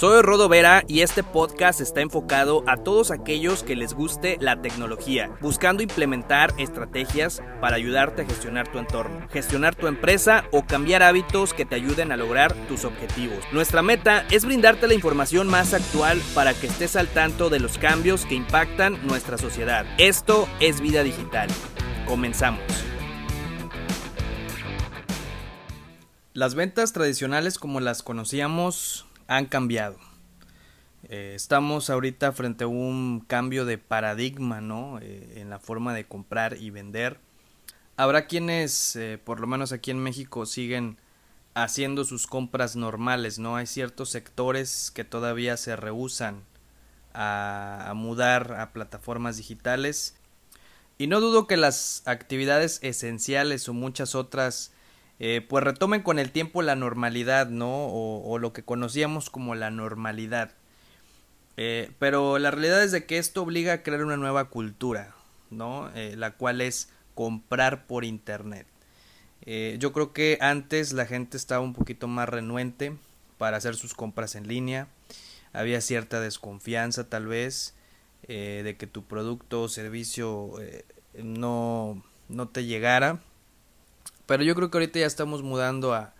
Soy Rodo Vera y este podcast está enfocado a todos aquellos que les guste la tecnología, buscando implementar estrategias para ayudarte a gestionar tu entorno, gestionar tu empresa o cambiar hábitos que te ayuden a lograr tus objetivos. Nuestra meta es brindarte la información más actual para que estés al tanto de los cambios que impactan nuestra sociedad. Esto es vida digital. Comenzamos. Las ventas tradicionales como las conocíamos han cambiado. Eh, estamos ahorita frente a un cambio de paradigma, ¿no? Eh, en la forma de comprar y vender. Habrá quienes, eh, por lo menos aquí en México, siguen haciendo sus compras normales, ¿no? Hay ciertos sectores que todavía se rehusan a, a mudar a plataformas digitales. Y no dudo que las actividades esenciales o muchas otras eh, pues retomen con el tiempo la normalidad, ¿no? O, lo que conocíamos como la normalidad. Eh, pero la realidad es de que esto obliga a crear una nueva cultura, ¿no? Eh, la cual es comprar por internet. yo creo que antes la gente estaba un poquito más renuente para hacer sus compras en línea. Había cierta desconfianza tal vez de que tu producto o servicio no, no te llegara pero yo creo que ahorita ya estamos mudando a,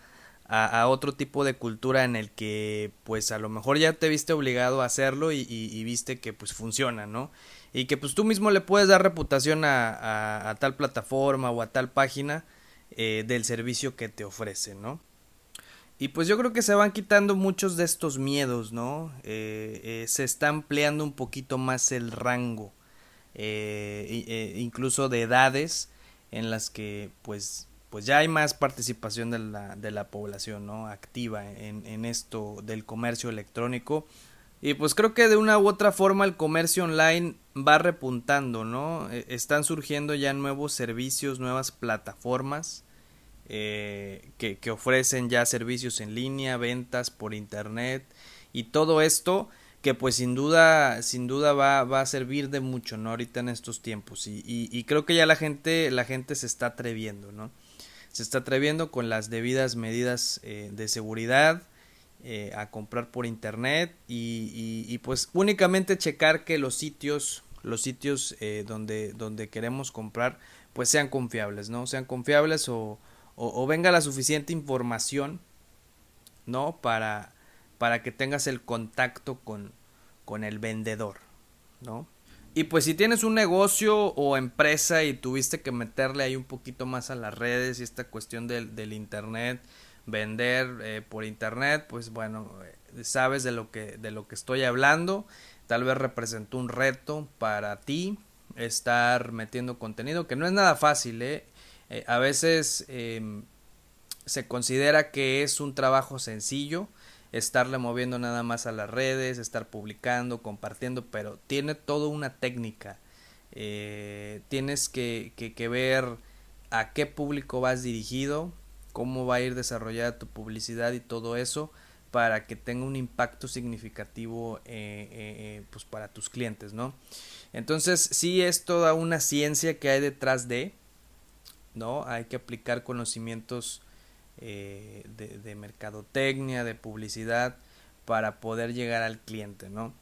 a, otro tipo de cultura en el que pues a lo mejor ya te viste obligado a hacerlo y, viste que pues funciona, ¿no? Y que pues tú mismo le puedes dar reputación a, a, tal plataforma o a tal página eh, del servicio que te ofrece, ¿no? Y pues yo creo que se van quitando muchos de estos miedos, ¿no? Eh, eh, se está ampliando un poquito más el rango, incluso de edades en las que pues pues ya hay más participación de la, de la población ¿no? activa en, en, esto del comercio electrónico. Y pues creo que de una u otra forma el comercio online va repuntando no e, están surgiendo ya nuevos servicios nuevas plataformas eh, que, que, ofrecen ya servicios en línea ventas por internet y todo esto que pues sin duda sin duda va, va a servir de mucho no ahorita en estos tiempos. Y, y, y creo que ya la gente la gente se está atreviendo no se está atreviendo con las debidas medidas eh, de seguridad eh, a comprar por internet y, pues únicamente checar que los sitios los sitios eh, donde donde queremos comprar pues sean confiables no sean confiables o, o, venga la suficiente información no para para que tengas el contacto con con el vendedor no y pues si tienes un negocio o empresa y tuviste que meterle ahí un poquito más a las redes y esta cuestión del, internet, vender eh, por internet, pues bueno, eh, sabes de lo que de lo que estoy hablando. Tal vez representó un reto para ti estar metiendo contenido que no es nada fácil, ¿eh? eh a veces em, se considera que es un trabajo sencillo, estarle moviendo nada más a las redes, estar publicando, compartiendo, pero tiene toda una técnica. Eh, tienes que, que, ver a qué público vas dirigido, cómo va a ir desarrollada tu publicidad y todo eso para que tenga un impacto significativo eh, eh, pues para tus clientes, ¿no? Entonces sí es toda una ciencia que hay detrás de, ¿no? Hay que aplicar conocimientos eh, de, mercadotecnia, de publicidad, para poder llegar al cliente, ¿no?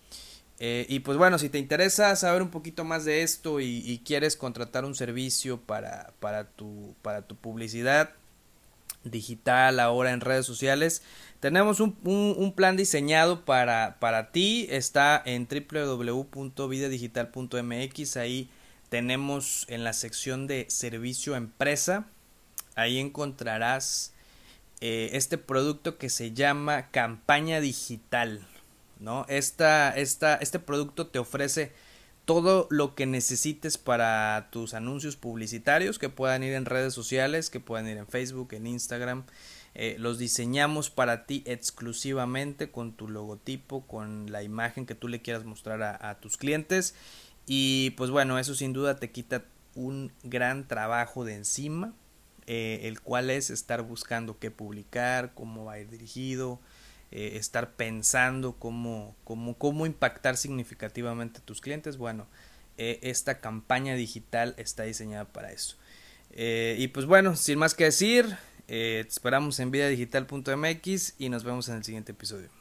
Eh, y pues bueno, si te interesa saber un poquito más de esto y, quieres contratar un servicio para, para, tu, para tu publicidad digital ahora en redes sociales, tenemos un, un, plan diseñado para, para ti, está en www.vidadigital.mx, ahí tenemos en la sección de servicio empresa, ahí encontrarás eh, este producto que se llama campaña digital, ¿no? Esta, esta, este producto te ofrece todo lo que necesites para tus anuncios publicitarios que puedan ir en redes sociales, que puedan ir en Facebook, en Instagram. Eh, los diseñamos para ti exclusivamente con tu logotipo, con la imagen que tú le quieras mostrar a, a tus clientes. Y pues bueno, eso sin duda te quita un gran trabajo de encima eh, el cual es estar buscando qué publicar, cómo va a ir dirigido, eh, estar pensando cómo, cómo, cómo impactar significativamente a tus clientes. Bueno, eh, esta campaña digital está diseñada para eso. y pues bueno, sin más que decir, te esperamos en vidadigital.mx y nos vemos en el siguiente episodio.